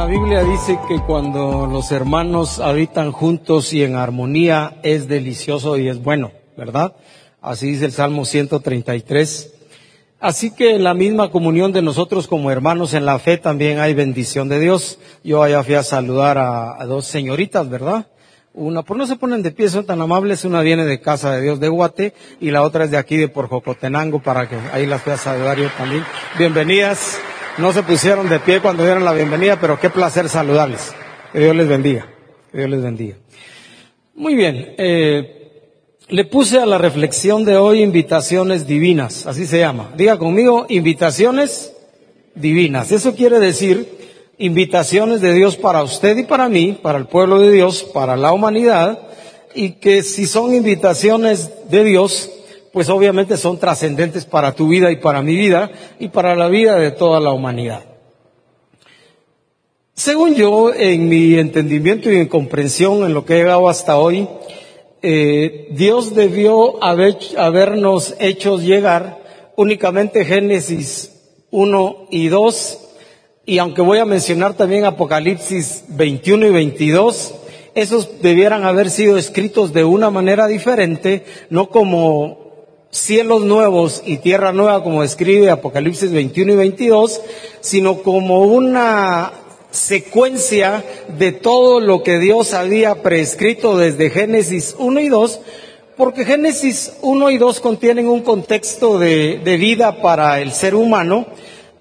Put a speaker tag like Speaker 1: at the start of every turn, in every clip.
Speaker 1: La Biblia dice que cuando los hermanos habitan juntos y en armonía es delicioso y es bueno, ¿verdad? Así dice el Salmo 133. Así que en la misma comunión de nosotros como hermanos en la fe también hay bendición de Dios. Yo allá fui a saludar a, dos señoritas, ¿verdad? Una, por no se ponen de pie, son tan amables, una viene de Casa de Dios de Guate y la otra es de aquí de Porjocotenango para que ahí las fui a saludar yo también. Bienvenidas. No se pusieron de pie cuando dieron la bienvenida, pero qué placer saludarles. Que Dios les bendiga. Que Dios les bendiga. Muy bien. Eh, le puse a la reflexión de hoy invitaciones divinas, así se llama. Diga conmigo, invitaciones divinas. Eso quiere decir invitaciones de Dios para usted y para mí, para el pueblo de Dios, para la humanidad, y que si son invitaciones de Dios, pues obviamente son trascendentes para tu vida y para mi vida y para la vida de toda la humanidad. Según yo, en mi entendimiento y en comprensión en lo que he llegado hasta hoy, eh, Dios debió habernos hecho llegar únicamente Génesis 1 y 2, y aunque voy a mencionar también Apocalipsis 21 y 22, esos debieran haber sido escritos de una manera diferente, no como cielos nuevos y tierra nueva, como describe Apocalipsis 21 y 22, sino como una secuencia de todo lo que Dios había prescrito desde Génesis 1 y 2, porque Génesis 1 y 2 contienen un contexto de, vida para el ser humano,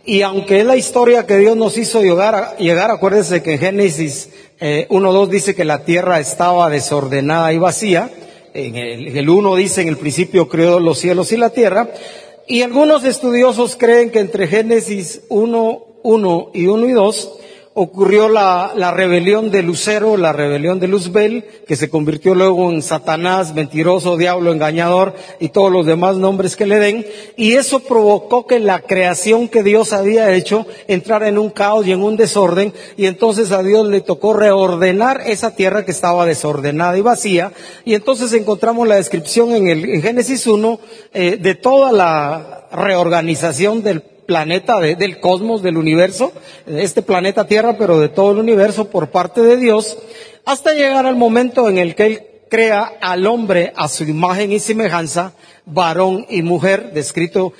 Speaker 1: y aunque es la historia que Dios nos hizo llegar, acuérdense que en Génesis eh, 1.2 dice que la tierra estaba desordenada y vacía, en el, uno dice, en el principio creó los cielos y la tierra, y algunos estudiosos creen que entre Génesis 1, 1 y 1 y 2 ocurrió la, rebelión de Lucero, la rebelión de Luzbel, que se convirtió luego en Satanás, mentiroso, diablo, engañador y todos los demás nombres que le den, y eso provocó que la creación que Dios había hecho entrara en un caos y en un desorden, y entonces a Dios le tocó reordenar esa tierra que estaba desordenada y vacía, y entonces encontramos la descripción en, el, Génesis 1 eh, de toda la reorganización del planeta del cosmos, del universo, este planeta Tierra, pero de todo el universo por parte de Dios, hasta llegar al momento en el que Él crea al hombre a su imagen y semejanza, varón y mujer, descrito,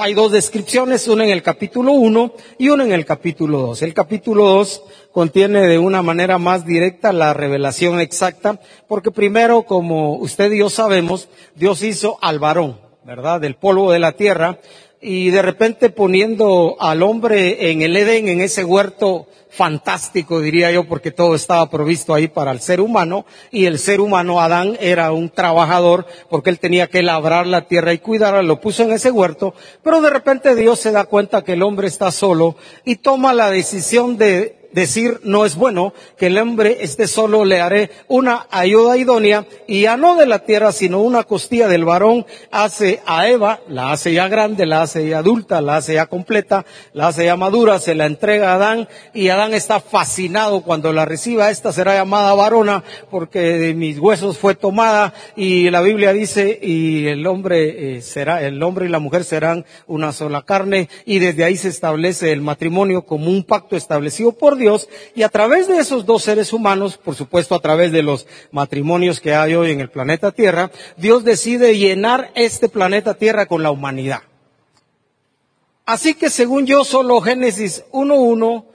Speaker 1: hay dos descripciones, una en el capítulo 1 y una en el capítulo 2. El capítulo 2 contiene de una manera más directa la revelación exacta, porque primero, como usted y yo sabemos, Dios hizo al varón, ¿verdad? Del polvo de la tierra, y de repente poniendo al hombre en el Edén, en ese huerto fantástico, diría yo, porque todo estaba provisto ahí para el ser humano, y el ser humano, Adán, era un trabajador, porque él tenía que labrar la tierra y cuidarla, lo puso en ese huerto, pero de repente Dios se da cuenta que el hombre está solo y toma la decisión de decir no es bueno que el hombre esté solo, le haré una ayuda idónea y ya no de la tierra, sino una costilla del varón hace a Eva, la hace ya grande, la hace ya adulta, la hace ya completa, la hace ya madura, se la entrega a Adán y Adán está fascinado cuando la reciba, esta será llamada varona porque de mis huesos fue tomada y la Biblia dice y el hombre eh, será, el hombre y la mujer serán una sola carne y desde ahí se establece el matrimonio como un pacto establecido por Dios y a través de esos dos seres humanos, por supuesto a través de los matrimonios que hay hoy en el planeta Tierra, Dios decide llenar este planeta Tierra con la humanidad. Así que según yo, solo Génesis 1.1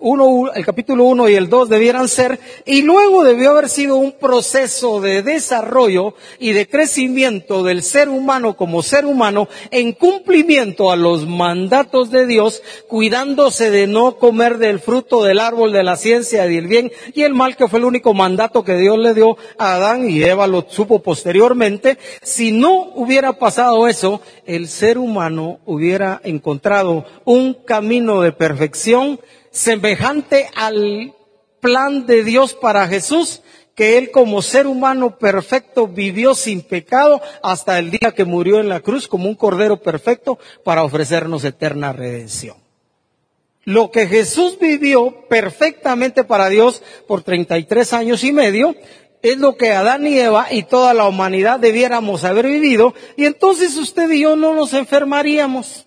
Speaker 1: uno, el capítulo 1 y el 2 debieran ser, y luego debió haber sido un proceso de desarrollo y de crecimiento del ser humano como ser humano en cumplimiento a los mandatos de Dios, cuidándose de no comer del fruto del árbol de la ciencia y el bien y el mal, que fue el único mandato que Dios le dio a Adán y Eva lo supo posteriormente. Si no hubiera pasado eso, el ser humano hubiera encontrado un camino de perfección semejante al plan de Dios para Jesús, que él como ser humano perfecto vivió sin pecado hasta el día que murió en la cruz como un cordero perfecto para ofrecernos eterna redención. Lo que Jesús vivió perfectamente para Dios por 33 años y medio es lo que Adán y Eva y toda la humanidad debiéramos haber vivido y entonces usted y yo no nos enfermaríamos.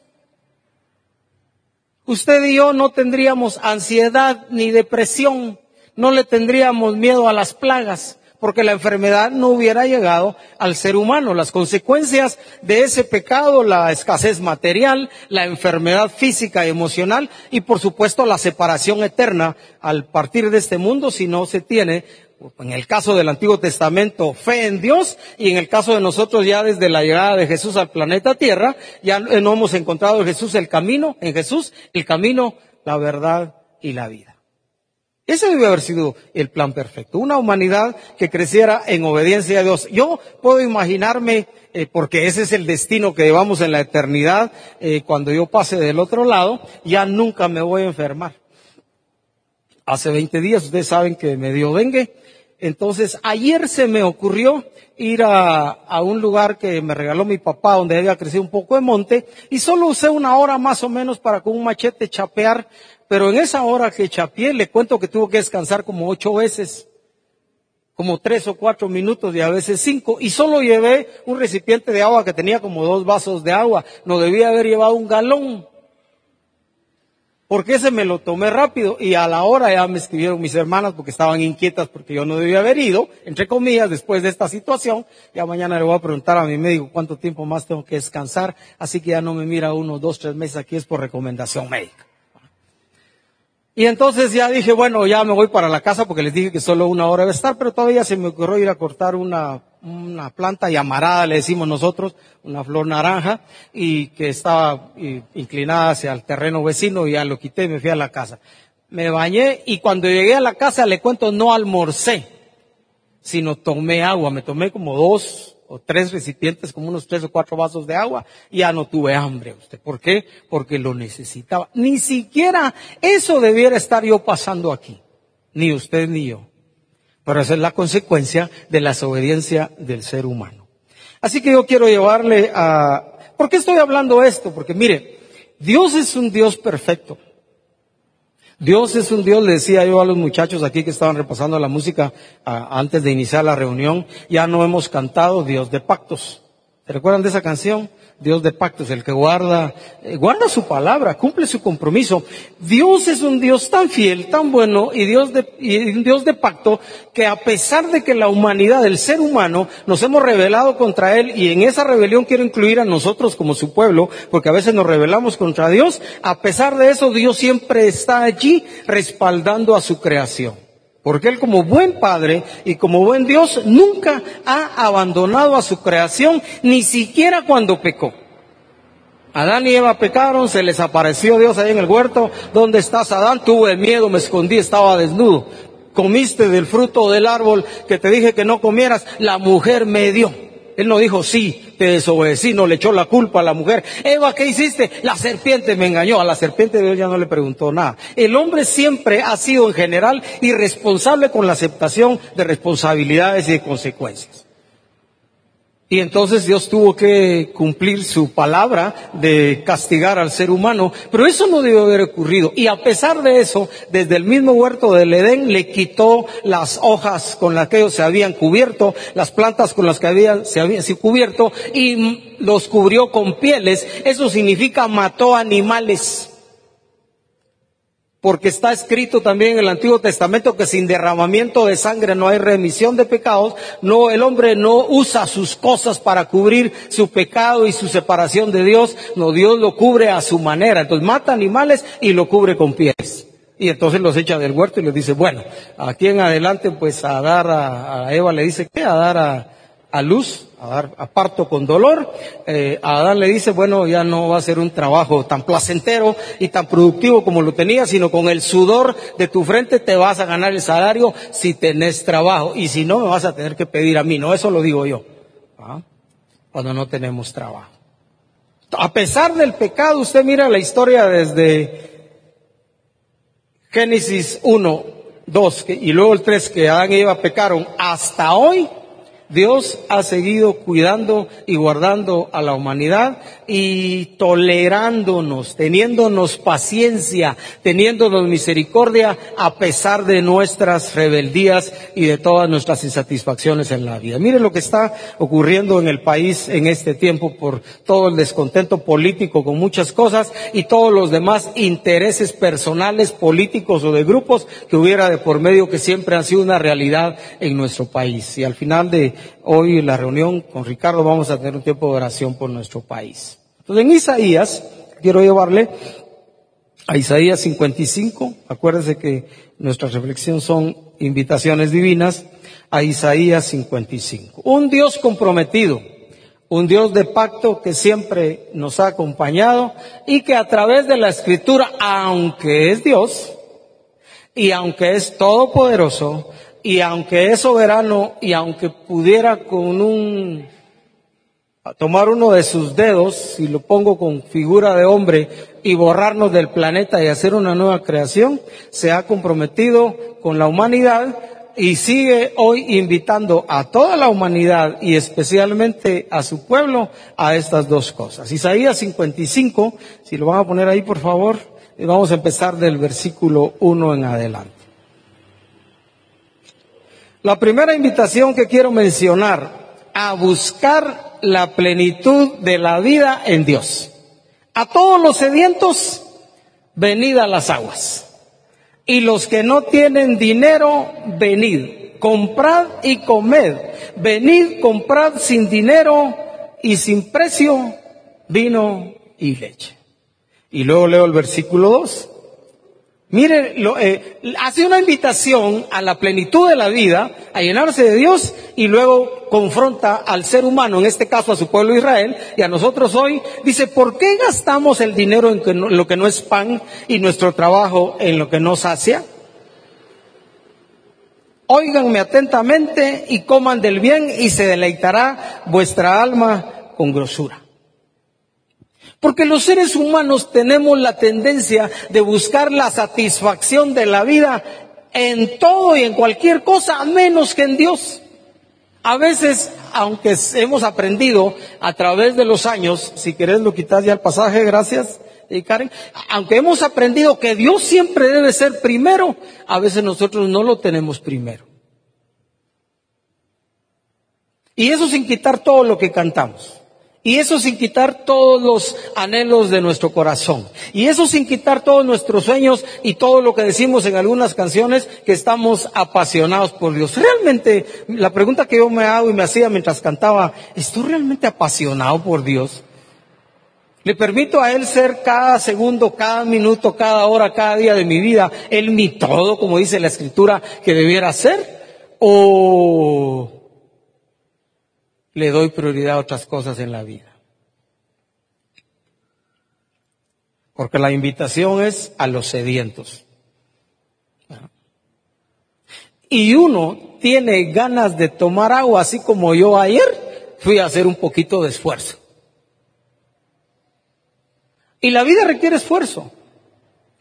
Speaker 1: Usted y yo no tendríamos ansiedad ni depresión, no le tendríamos miedo a las plagas, porque la enfermedad no hubiera llegado al ser humano. Las consecuencias de ese pecado, la escasez material, la enfermedad física y emocional y por supuesto la separación eterna al partir de este mundo si no se tiene en el caso del Antiguo Testamento, fe en Dios, y en el caso de nosotros ya desde la llegada de Jesús al planeta Tierra, ya no hemos encontrado en Jesús el camino, en Jesús el camino, la verdad y la vida. Ese debe haber sido el plan perfecto, una humanidad que creciera en obediencia a Dios. Yo puedo imaginarme, eh, porque ese es el destino que llevamos en la eternidad, eh, cuando yo pase del otro lado, ya nunca me voy a enfermar. Hace 20 días ustedes saben que me dio dengue entonces, ayer se me ocurrió ir a, un lugar que me regaló mi papá, donde había crecido un poco de monte, y solo usé una hora más o menos para con un machete chapear, pero en esa hora que chapeé, le cuento que tuvo que descansar como ocho veces, como tres o cuatro minutos y a veces cinco, y solo llevé un recipiente de agua que tenía como dos vasos de agua, no debía haber llevado un galón. Porque ese me lo tomé rápido y a la hora ya me escribieron mis hermanas porque estaban inquietas porque yo no debía haber ido, entre comillas, después de esta situación. Ya mañana le voy a preguntar a mi médico cuánto tiempo más tengo que descansar, así que ya no me mira uno, dos, tres meses aquí, es por recomendación médica. Y entonces ya dije, bueno, ya me voy para la casa porque les dije que solo una hora debe estar, pero todavía se me ocurrió ir a cortar una, una planta llamarada, le decimos nosotros, una flor naranja, y que estaba inclinada hacia el terreno vecino y ya lo quité y me fui a la casa. Me bañé y cuando llegué a la casa le cuento no almorcé, sino tomé agua, me tomé como dos o tres recipientes, como unos tres o cuatro vasos de agua, y ya no tuve hambre. ¿Usted por qué? Porque lo necesitaba. Ni siquiera eso debiera estar yo pasando aquí. Ni usted ni yo. Pero esa es la consecuencia de la desobediencia del ser humano. Así que yo quiero llevarle a... ¿Por qué estoy hablando esto? Porque mire, Dios es un Dios perfecto. Dios es un Dios, le decía yo a los muchachos aquí que estaban repasando la música antes de iniciar la reunión, ya no hemos cantado Dios de pactos. ¿Se recuerdan de esa canción? Dios de pactos, el que guarda, eh, guarda su palabra, cumple su compromiso. Dios es un Dios tan fiel, tan bueno y Dios de, y un Dios de pacto que a pesar de que la humanidad, el ser humano, nos hemos rebelado contra Él y en esa rebelión quiero incluir a nosotros como su pueblo, porque a veces nos rebelamos contra Dios, a pesar de eso Dios siempre está allí respaldando a su creación. Porque Él como buen Padre y como buen Dios nunca ha abandonado a su creación, ni siquiera cuando pecó. Adán y Eva pecaron, se les apareció Dios ahí en el huerto. ¿Dónde estás, Adán? Tuve miedo, me escondí, estaba desnudo. Comiste del fruto del árbol que te dije que no comieras. La mujer me dio. Él no dijo, sí, te desobedecí, no le echó la culpa a la mujer. Eva, ¿qué hiciste? La serpiente me engañó. A la serpiente Dios ya no le preguntó nada. El hombre siempre ha sido en general irresponsable con la aceptación de responsabilidades y de consecuencias. Y entonces Dios tuvo que cumplir su palabra de castigar al ser humano, pero eso no debió haber ocurrido. Y a pesar de eso, desde el mismo huerto del Edén le quitó las hojas con las que ellos se habían cubierto, las plantas con las que habían, se habían cubierto y los cubrió con pieles. Eso significa mató animales porque está escrito también en el Antiguo Testamento que sin derramamiento de sangre no hay remisión de pecados, no, el hombre no usa sus cosas para cubrir su pecado y su separación de Dios, no, Dios lo cubre a su manera, entonces mata animales y lo cubre con pies. Y entonces los echa del huerto y les dice, bueno, aquí en adelante pues a dar a, a Eva le dice, ¿qué? A dar a, a luz, a dar a parto con dolor. Eh, a Adán le dice, bueno, ya no va a ser un trabajo tan placentero y tan productivo como lo tenía, sino con el sudor de tu frente te vas a ganar el salario si tenés trabajo. Y si no, me vas a tener que pedir a mí. No, eso lo digo yo. ¿ah? Cuando no tenemos trabajo. A pesar del pecado, usted mira la historia desde Génesis 1, 2 y luego el 3 que Adán y Eva pecaron hasta hoy Dios ha seguido cuidando y guardando a la humanidad y tolerándonos, teniéndonos paciencia, teniéndonos misericordia a pesar de nuestras rebeldías y de todas nuestras insatisfacciones en la vida. Mire lo que está ocurriendo en el país en este tiempo por todo el descontento político con muchas cosas y todos los demás intereses personales, políticos o de grupos que hubiera de por medio que siempre han sido una realidad en nuestro país. Y al final de hoy la reunión con Ricardo vamos a tener un tiempo de oración por nuestro país. Entonces en Isaías, quiero llevarle a Isaías 55, acuérdense que nuestra reflexión son invitaciones divinas, a Isaías 55. Un Dios comprometido, un Dios de pacto que siempre nos ha acompañado y que a través de la escritura, aunque es Dios y aunque es todopoderoso, y aunque es soberano y aunque pudiera con un tomar uno de sus dedos, si lo pongo con figura de hombre, y borrarnos del planeta y hacer una nueva creación, se ha comprometido con la humanidad y sigue hoy invitando a toda la humanidad y especialmente a su pueblo a estas dos cosas. Isaías 55, si lo van a poner ahí por favor, vamos a empezar del versículo 1 en adelante. La primera invitación que quiero mencionar, a buscar la plenitud de la vida en Dios. A todos los sedientos, venid a las aguas. Y los que no tienen dinero, venid. Comprad y comed. Venid, comprad sin dinero y sin precio vino y leche. Y luego leo el versículo 2. Mire, lo, eh, hace una invitación a la plenitud de la vida, a llenarse de Dios y luego confronta al ser humano, en este caso a su pueblo Israel y a nosotros hoy, dice, ¿por qué gastamos el dinero en lo que no es pan y nuestro trabajo en lo que no sacia? Óiganme atentamente y coman del bien y se deleitará vuestra alma con grosura. Porque los seres humanos tenemos la tendencia de buscar la satisfacción de la vida en todo y en cualquier cosa, menos que en Dios. A veces, aunque hemos aprendido a través de los años, si querés lo quitas ya el pasaje, gracias, y Karen, aunque hemos aprendido que Dios siempre debe ser primero, a veces nosotros no lo tenemos primero. Y eso sin quitar todo lo que cantamos. Y eso sin quitar todos los anhelos de nuestro corazón. Y eso sin quitar todos nuestros sueños y todo lo que decimos en algunas canciones que estamos apasionados por Dios. Realmente, la pregunta que yo me hago y me hacía mientras cantaba, ¿estoy realmente apasionado por Dios? ¿Le permito a Él ser cada segundo, cada minuto, cada hora, cada día de mi vida, Él mi todo, como dice la Escritura, que debiera ser? ¿O le doy prioridad a otras cosas en la vida. Porque la invitación es a los sedientos. Y uno tiene ganas de tomar agua, así como yo ayer fui a hacer un poquito de esfuerzo. Y la vida requiere esfuerzo.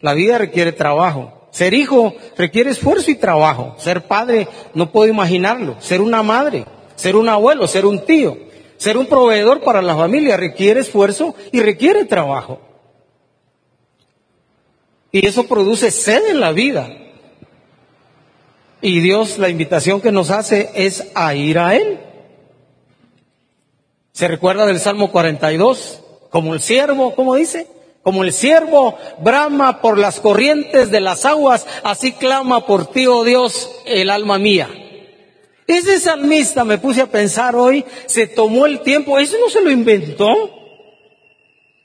Speaker 1: La vida requiere trabajo. Ser hijo requiere esfuerzo y trabajo. Ser padre no puedo imaginarlo. Ser una madre ser un abuelo, ser un tío, ser un proveedor para la familia requiere esfuerzo y requiere trabajo. Y eso produce sed en la vida. Y Dios, la invitación que nos hace es a ir a Él. ¿Se recuerda del Salmo 42? Como el siervo, ¿cómo dice? Como el siervo brama por las corrientes de las aguas, así clama por ti, oh Dios, el alma mía. Ese salmista, me puse a pensar hoy, se tomó el tiempo, eso no se lo inventó.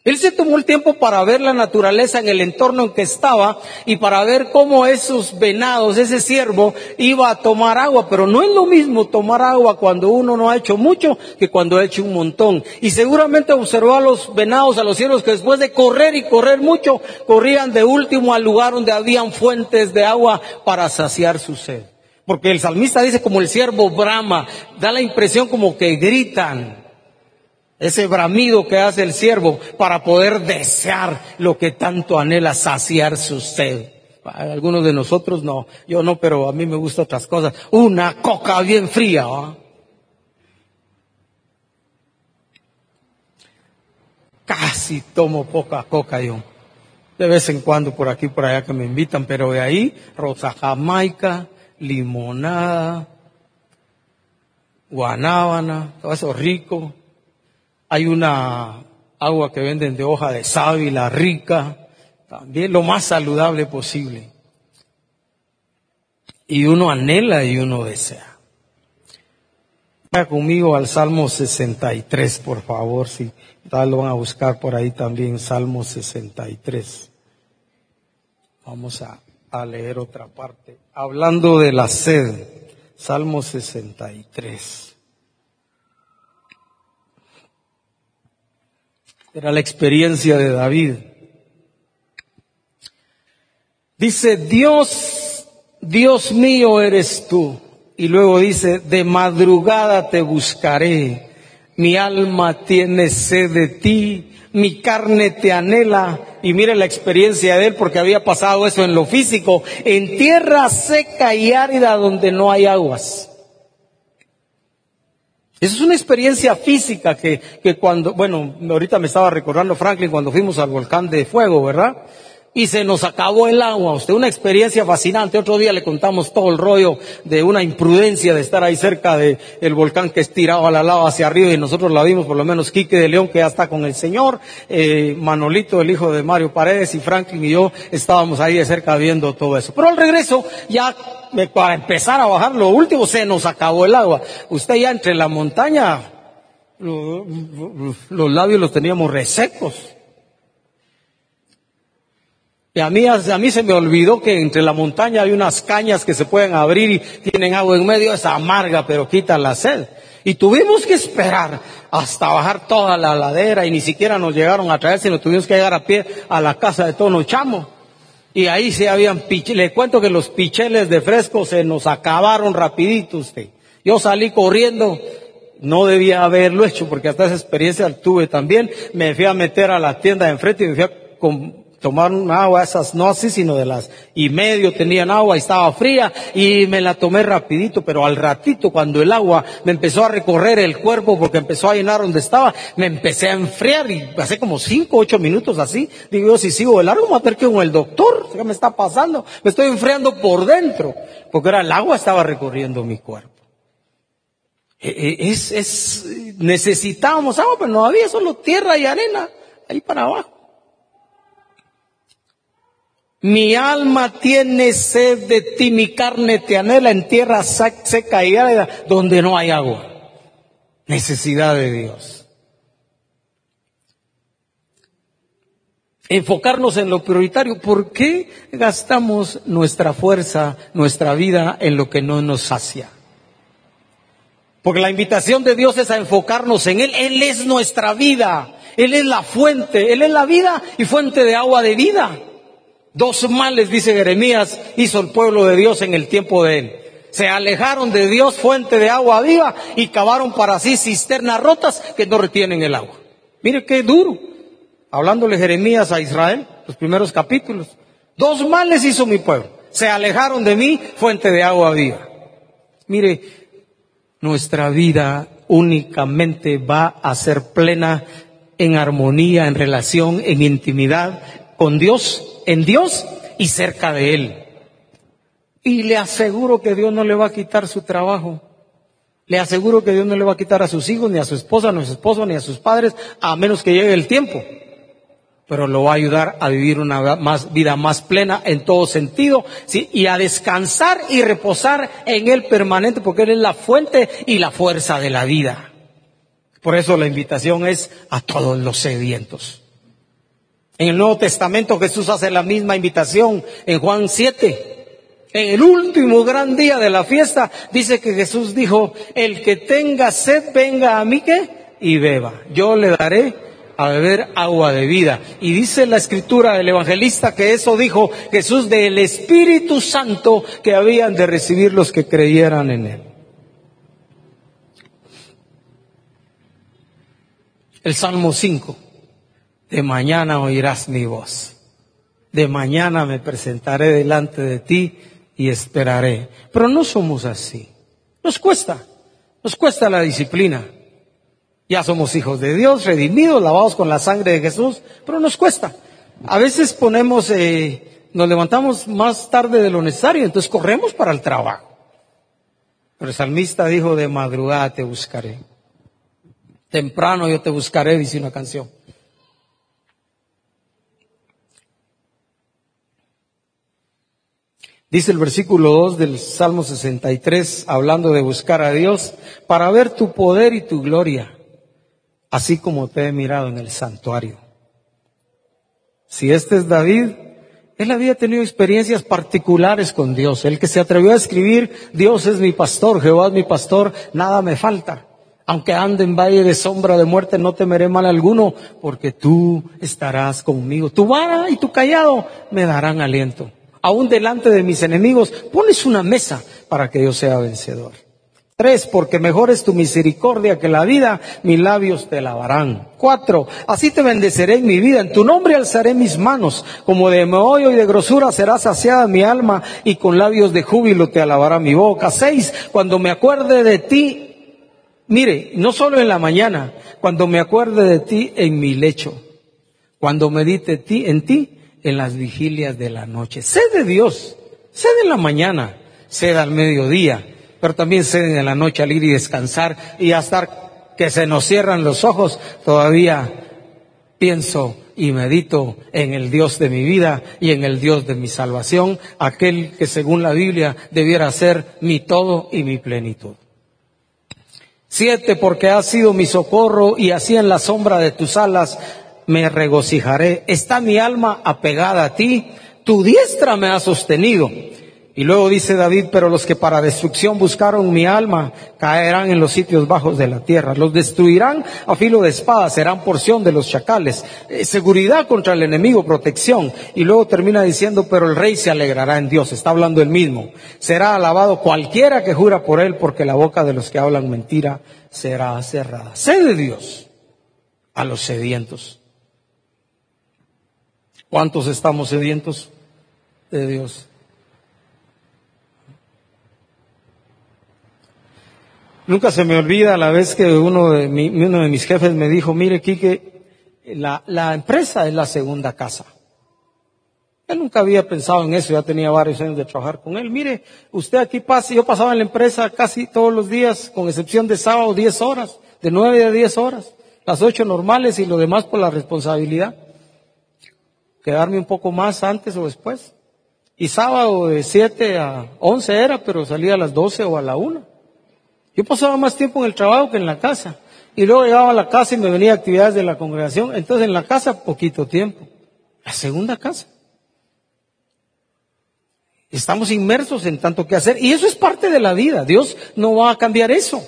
Speaker 1: Él se tomó el tiempo para ver la naturaleza en el entorno en que estaba y para ver cómo esos venados, ese ciervo, iba a tomar agua. Pero no es lo mismo tomar agua cuando uno no ha hecho mucho que cuando ha hecho un montón. Y seguramente observó a los venados, a los ciervos que después de correr y correr mucho, corrían de último al lugar donde habían fuentes de agua para saciar su sed. Porque el salmista dice como el siervo brama, da la impresión como que gritan ese bramido que hace el siervo para poder desear lo que tanto anhela saciarse usted. Algunos de nosotros no, yo no, pero a mí me gustan otras cosas. Una coca bien fría. ¿eh? Casi tomo poca coca yo. De vez en cuando por aquí, por allá que me invitan, pero de ahí, Rosa Jamaica, limonada, guanábana, todo eso rico. Hay una agua que venden de hoja de sábila rica, también lo más saludable posible. Y uno anhela y uno desea. Vaya conmigo al Salmo 63, por favor, si tal lo van a buscar por ahí también, Salmo 63. Vamos a, a leer otra parte. Hablando de la sed, Salmo 63. Era la experiencia de David. Dice, Dios, Dios mío eres tú. Y luego dice, de madrugada te buscaré. Mi alma tiene sed de ti, mi carne te anhela. Y mire la experiencia de él, porque había pasado eso en lo físico, en tierra seca y árida donde no hay aguas. Esa es una experiencia física que, que cuando, bueno, ahorita me estaba recordando Franklin cuando fuimos al volcán de fuego, ¿verdad? Y se nos acabó el agua. Usted, una experiencia fascinante. Otro día le contamos todo el rollo de una imprudencia de estar ahí cerca del el volcán que estiraba la lava hacia arriba y nosotros la vimos, por lo menos Quique de León, que ya está con el Señor, eh, Manolito, el hijo de Mario Paredes y Franklin y yo estábamos ahí de cerca viendo todo eso. Pero al regreso, ya para empezar a bajar lo último, se nos acabó el agua. Usted ya entre la montaña, los labios los teníamos resecos. Y a mí, se me olvidó que entre la montaña hay unas cañas que se pueden abrir y tienen agua en medio, es amarga, pero quitan la sed. Y tuvimos que esperar hasta bajar toda la ladera y ni siquiera nos llegaron a traer, sino tuvimos que llegar a pie a la casa de Tono Chamo. Y ahí se habían picheles, le cuento que los picheles de fresco se nos acabaron rapidito usted. Yo salí corriendo, no debía haberlo hecho porque hasta esa experiencia tuve también. Me fui a meter a la tienda de enfrente y me fui a tomaron agua, esas no así, sino de las y medio tenían agua y estaba fría y me la tomé rapidito, pero al ratito cuando el agua me empezó a recorrer el cuerpo porque empezó a llenar donde estaba, me empecé a enfriar y hace como cinco, ocho minutos así, digo yo, si sigo de largo me voy a que con el doctor, ¿qué me está pasando? Me estoy enfriando por dentro, porque era el agua estaba recorriendo mi cuerpo. E, e, es, es, necesitábamos agua, pero no había solo tierra y arena, ahí para abajo. Mi alma tiene sed de ti, mi carne te anhela en tierra seca y árida donde no hay agua. Necesidad de Dios. Enfocarnos en lo prioritario. ¿Por qué gastamos nuestra fuerza, nuestra vida en lo que no nos sacia? Porque la invitación de Dios es a enfocarnos en Él. Él es nuestra vida. Él es la fuente. Él es la vida y fuente de agua de vida. Dos males, dice Jeremías, hizo el pueblo de Dios en el tiempo de él. Se alejaron de Dios, fuente de agua viva, y cavaron para sí cisternas rotas que no retienen el agua. Mire qué duro. Hablándole Jeremías a Israel, los primeros capítulos. Dos males hizo mi pueblo. Se alejaron de mí, fuente de agua viva. Mire, nuestra vida únicamente va a ser plena en armonía, en relación, en intimidad con Dios en Dios y cerca de Él. Y le aseguro que Dios no le va a quitar su trabajo. Le aseguro que Dios no le va a quitar a sus hijos, ni a su esposa, ni a su esposo, ni a sus padres, a menos que llegue el tiempo. Pero lo va a ayudar a vivir una más, vida más plena en todo sentido, y a descansar y reposar en Él permanente, porque Él es la fuente y la fuerza de la vida. Por eso la invitación es a todos los sedientos. En el Nuevo Testamento Jesús hace la misma invitación en Juan 7. En el último gran día de la fiesta dice que Jesús dijo, el que tenga sed venga a mí que y beba. Yo le daré a beber agua de vida. Y dice la escritura del evangelista que eso dijo Jesús del Espíritu Santo que habían de recibir los que creyeran en él. El Salmo 5. De mañana oirás mi voz. De mañana me presentaré delante de ti y esperaré. Pero no somos así. Nos cuesta. Nos cuesta la disciplina. Ya somos hijos de Dios, redimidos, lavados con la sangre de Jesús, pero nos cuesta. A veces ponemos, eh, nos levantamos más tarde de lo necesario, entonces corremos para el trabajo. Pero el salmista dijo, de madrugada te buscaré. Temprano yo te buscaré, dice una canción. Dice el versículo 2 del Salmo 63, hablando de buscar a Dios, para ver tu poder y tu gloria, así como te he mirado en el santuario. Si este es David, él había tenido experiencias particulares con Dios. El que se atrevió a escribir, Dios es mi pastor, Jehová es mi pastor, nada me falta. Aunque ande en valle de sombra de muerte, no temeré mal alguno, porque tú estarás conmigo. Tu vara y tu callado me darán aliento aún delante de mis enemigos, pones una mesa para que yo sea vencedor. Tres, porque mejor es tu misericordia que la vida, mis labios te lavarán. Cuatro, así te bendeceré en mi vida, en tu nombre alzaré mis manos, como de meollo y de grosura será saciada mi alma, y con labios de júbilo te alabará mi boca. Seis, cuando me acuerde de ti, mire, no solo en la mañana, cuando me acuerde de ti en mi lecho, cuando medite ti, en ti en las vigilias de la noche. Sed de Dios, sed en la mañana, sed al mediodía, pero también sed en la noche al ir y descansar y hasta que se nos cierran los ojos, todavía pienso y medito en el Dios de mi vida y en el Dios de mi salvación, aquel que según la Biblia debiera ser mi todo y mi plenitud. Siete, porque has sido mi socorro y así en la sombra de tus alas me regocijaré. Está mi alma apegada a ti, tu diestra me ha sostenido. Y luego dice David, pero los que para destrucción buscaron mi alma caerán en los sitios bajos de la tierra. Los destruirán a filo de espada, serán porción de los chacales. Eh, seguridad contra el enemigo, protección. Y luego termina diciendo, pero el rey se alegrará en Dios. Está hablando el mismo. Será alabado cualquiera que jura por él, porque la boca de los que hablan mentira será cerrada. Sé de Dios a los sedientos. ¿Cuántos estamos sedientos de Dios? Nunca se me olvida la vez que uno de, uno de mis jefes me dijo, mire, Quique, la, la empresa es la segunda casa. Él nunca había pensado en eso, ya tenía varios años de trabajar con él. Mire, usted aquí pasa, yo pasaba en la empresa casi todos los días, con excepción de sábado, 10 horas, de 9 a 10 horas, las 8 normales y lo demás por la responsabilidad quedarme un poco más antes o después. Y sábado de 7 a 11 era, pero salía a las 12 o a la 1. Yo pasaba más tiempo en el trabajo que en la casa. Y luego llegaba a la casa y me venía actividades de la congregación. Entonces en la casa poquito tiempo. La segunda casa. Estamos inmersos en tanto que hacer. Y eso es parte de la vida. Dios no va a cambiar eso.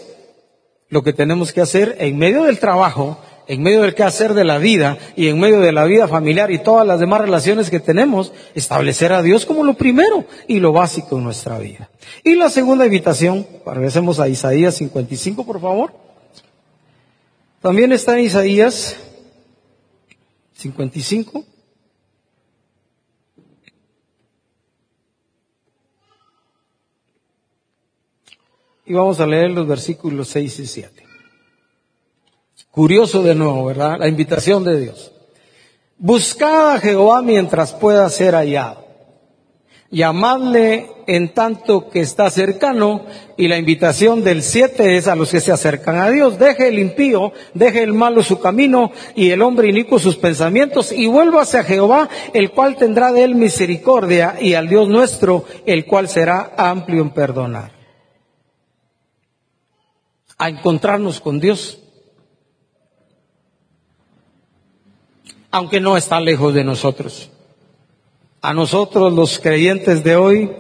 Speaker 1: Lo que tenemos que hacer en medio del trabajo en medio del quehacer de la vida y en medio de la vida familiar y todas las demás relaciones que tenemos, establecer a Dios como lo primero y lo básico en nuestra vida. Y la segunda invitación, regresemos a Isaías 55, por favor. También está en Isaías 55. Y vamos a leer los versículos 6 y 7. Curioso de nuevo, ¿verdad? La invitación de Dios. Buscad a Jehová mientras pueda ser hallado. Llamadle en tanto que está cercano y la invitación del siete es a los que se acercan a Dios. Deje el impío, deje el malo su camino y el hombre inicuo sus pensamientos y vuélvase a Jehová, el cual tendrá de él misericordia y al Dios nuestro, el cual será amplio en perdonar. A encontrarnos con Dios aunque no está lejos de nosotros. A nosotros los creyentes de hoy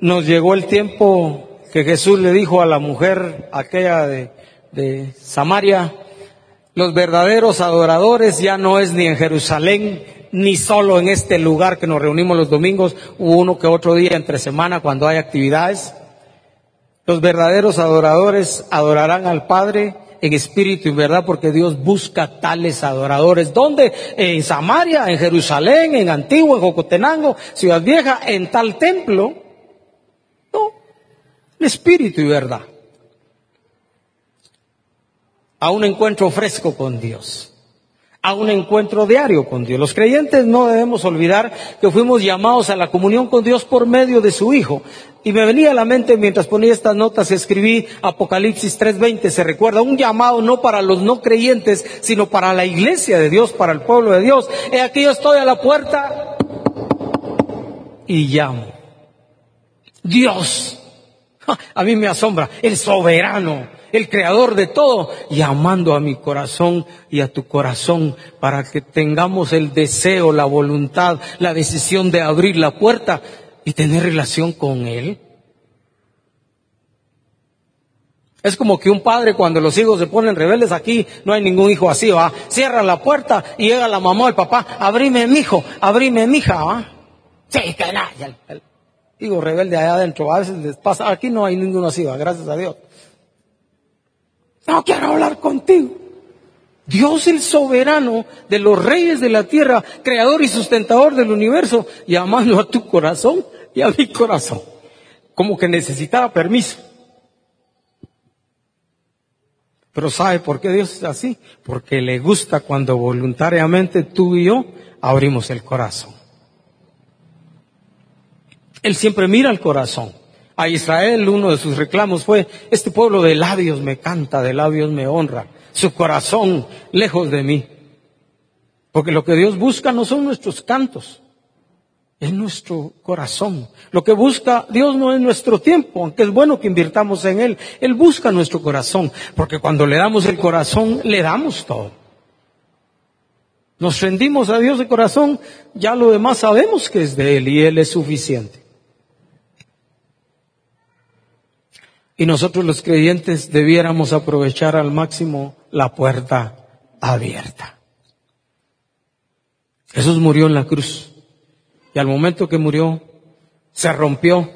Speaker 1: nos llegó el tiempo que Jesús le dijo a la mujer aquella de, Samaria, los verdaderos adoradores ya no es ni en Jerusalén, ni solo en este lugar que nos reunimos los domingos, uno que otro día entre semana cuando hay actividades. Los verdaderos adoradores adorarán al Padre en espíritu y verdad, porque Dios busca tales adoradores. ¿Dónde? En Samaria, en Jerusalén, en Antiguo, en Jocotenango, Ciudad Vieja, en tal templo. No, en espíritu y verdad. a un encuentro fresco con Dios a un encuentro diario con Dios. Los creyentes no debemos olvidar que fuimos llamados a la comunión con Dios por medio de su Hijo. Y me venía a la mente mientras ponía estas notas, escribí Apocalipsis 3:20, se recuerda, un llamado no para los no creyentes, sino para la iglesia de Dios, para el pueblo de Dios. He aquí yo estoy a la puerta y llamo. Dios, a mí me asombra, el soberano, el creador de todo, llamando a mi corazón y a tu corazón para que tengamos el deseo, la voluntad, la decisión de abrir la puerta y tener relación con Él. Es como que un padre cuando los hijos se ponen rebeldes aquí, no hay ningún hijo así, va, cierra la puerta y llega la mamá o el papá, abrime mi hijo, abrime mi hija, va. Sí, que nada, el, hijo rebelde allá adentro, a veces les pasa, aquí no hay ninguno así, va, gracias a Dios. No quiero hablar contigo. Dios el soberano de los reyes de la tierra, creador y sustentador del universo, llamando a tu corazón y a mi corazón. Como que necesitaba permiso. Pero ¿sabe por qué Dios es así? Porque le gusta cuando voluntariamente tú y yo abrimos el corazón. Él siempre mira el corazón. A Israel uno de sus reclamos fue, este pueblo de labios me canta, de labios me honra, su corazón lejos de mí. Porque lo que Dios busca no son nuestros cantos, es nuestro corazón. Lo que busca Dios no es nuestro tiempo, aunque es bueno que invirtamos en Él. Él busca nuestro corazón, porque cuando le damos el corazón, le damos todo. Nos rendimos a Dios de corazón, ya lo demás sabemos que es de Él y Él es suficiente. Y nosotros los creyentes debiéramos aprovechar al máximo la puerta abierta. Jesús murió en la cruz. Y al momento que murió, se rompió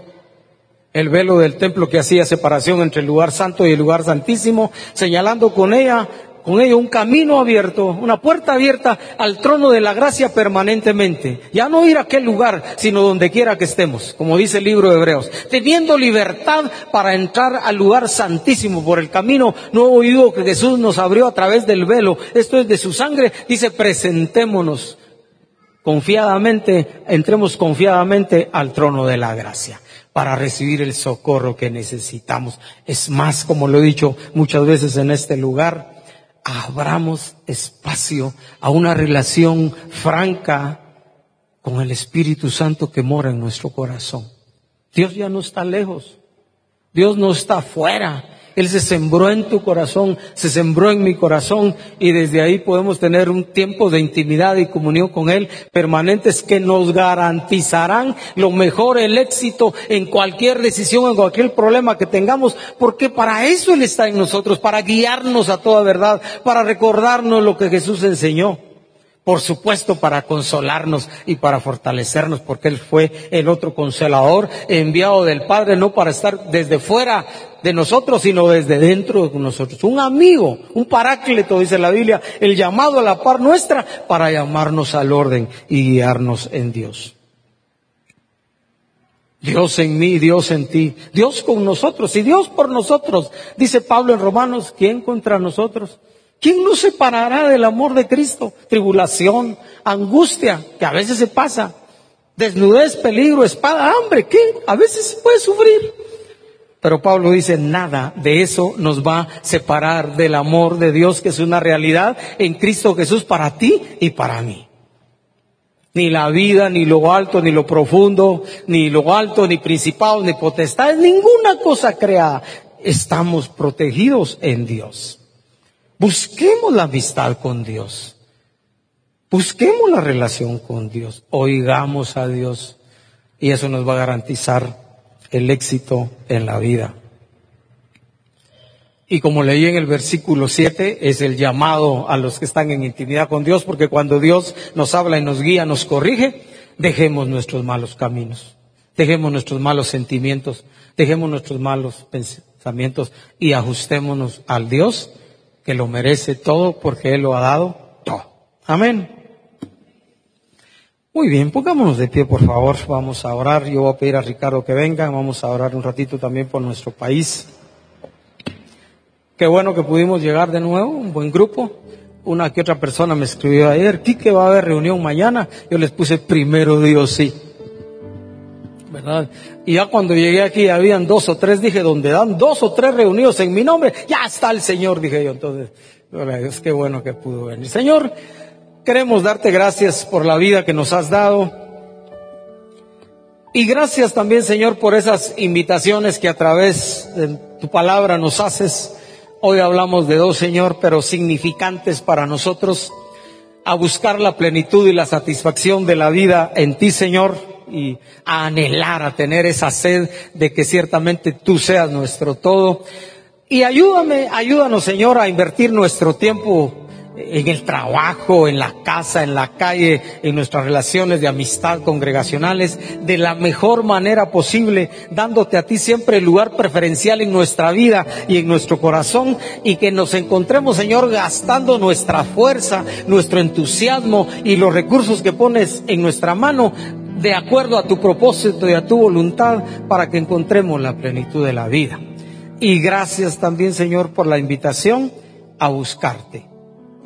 Speaker 1: el velo del templo que hacía separación entre el lugar santo y el lugar santísimo, señalando con ella con ello un camino abierto, una puerta abierta al trono de la gracia permanentemente. Ya no ir a aquel lugar, sino donde quiera que estemos, como dice el libro de Hebreos, teniendo libertad para entrar al lugar santísimo por el camino nuevo vivo que Jesús nos abrió a través del velo. Esto es de su sangre, dice, presentémonos confiadamente, entremos confiadamente al trono de la gracia para recibir el socorro que necesitamos. Es más, como lo he dicho muchas veces en este lugar, abramos espacio a una relación franca con el Espíritu Santo que mora en nuestro corazón. Dios ya no está lejos. Dios no está afuera. Él se sembró en tu corazón, se sembró en mi corazón y desde ahí podemos tener un tiempo de intimidad y comunión con Él permanentes que nos garantizarán lo mejor, el éxito en cualquier decisión, en cualquier problema que tengamos, porque para eso Él está en nosotros, para guiarnos a toda verdad, para recordarnos lo que Jesús enseñó por supuesto para consolarnos y para fortalecernos, porque Él fue el otro consolador enviado del Padre, no para estar desde fuera de nosotros, sino desde dentro de nosotros. Un amigo, un paráclito, dice la Biblia, el llamado a la par nuestra para llamarnos al orden y guiarnos en Dios. Dios en mí, Dios en ti, Dios con nosotros y Dios por nosotros. Dice Pablo en Romanos, ¿quién contra nosotros? ¿Quién nos separará del amor de Cristo? Tribulación, angustia, que a veces se pasa, desnudez, peligro, espada, hambre, ¿qué? A veces se puede sufrir. Pero Pablo dice, nada de eso nos va a separar del amor de Dios, que es una realidad en Cristo Jesús para ti y para mí. Ni la vida, ni lo alto, ni lo profundo, ni lo alto, ni principado, ni potestad, ninguna cosa creada. Estamos protegidos en Dios. Busquemos la amistad con Dios. Busquemos la relación con Dios. Oigamos a Dios. Y eso nos va a garantizar el éxito en la vida. Y como leí en el versículo 7, es el llamado a los que están en intimidad con Dios, porque cuando Dios nos habla y nos guía, nos corrige, dejemos nuestros malos caminos, dejemos nuestros malos sentimientos, dejemos nuestros malos pensamientos y ajustémonos al Dios que lo merece todo porque Él lo ha dado todo. Amén. Muy bien, pongámonos de pie, por favor. Vamos a orar. Yo voy a pedir a Ricardo que venga. Vamos a orar un ratito también por nuestro país. Qué bueno que pudimos llegar de nuevo, un buen grupo. Una que otra persona me escribió ayer, que va a haber reunión mañana. Yo les puse primero Dios sí. Y ya cuando llegué aquí habían dos o tres, dije, donde dan dos o tres reunidos en mi nombre, ya está el Señor, dije yo. Entonces, gloria qué bueno que pudo venir. Señor, queremos darte gracias por la vida que nos has dado. Y gracias también, Señor, por esas invitaciones que a través de tu palabra nos haces. Hoy hablamos de dos, Señor, pero significantes para nosotros, a buscar la plenitud y la satisfacción de la vida en ti, Señor, y a anhelar, a tener esa sed de que ciertamente tú seas nuestro todo. Y ayúdame, ayúdanos, Señor, a invertir nuestro tiempo en el trabajo, en la casa, en la calle, en nuestras relaciones de amistad congregacionales, de la mejor manera posible, dándote a ti siempre el lugar preferencial en nuestra vida y en nuestro corazón, y que nos encontremos, Señor, gastando nuestra fuerza, nuestro entusiasmo y los recursos que pones en nuestra mano de acuerdo a tu propósito y a tu voluntad para que encontremos la plenitud de la vida. Y gracias también, Señor, por la invitación a buscarte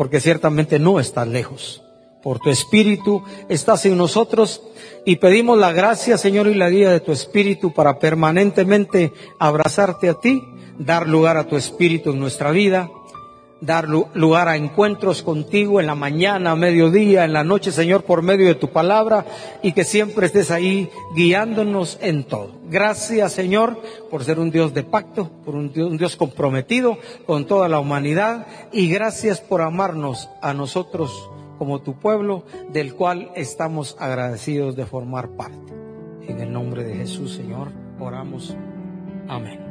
Speaker 1: porque ciertamente no estás lejos. Por tu Espíritu estás en nosotros y pedimos la gracia, Señor, y la guía de tu Espíritu para permanentemente abrazarte a ti, dar lugar a tu Espíritu en nuestra vida dar lugar a encuentros contigo en la mañana, a mediodía, en la noche, Señor, por medio de tu palabra y que siempre estés ahí guiándonos en todo. Gracias, Señor, por ser un Dios de pacto, por un Dios, un Dios comprometido con toda la humanidad y gracias por amarnos a nosotros como tu pueblo, del cual estamos agradecidos de formar parte. En el nombre de Jesús, Señor, oramos. Amén.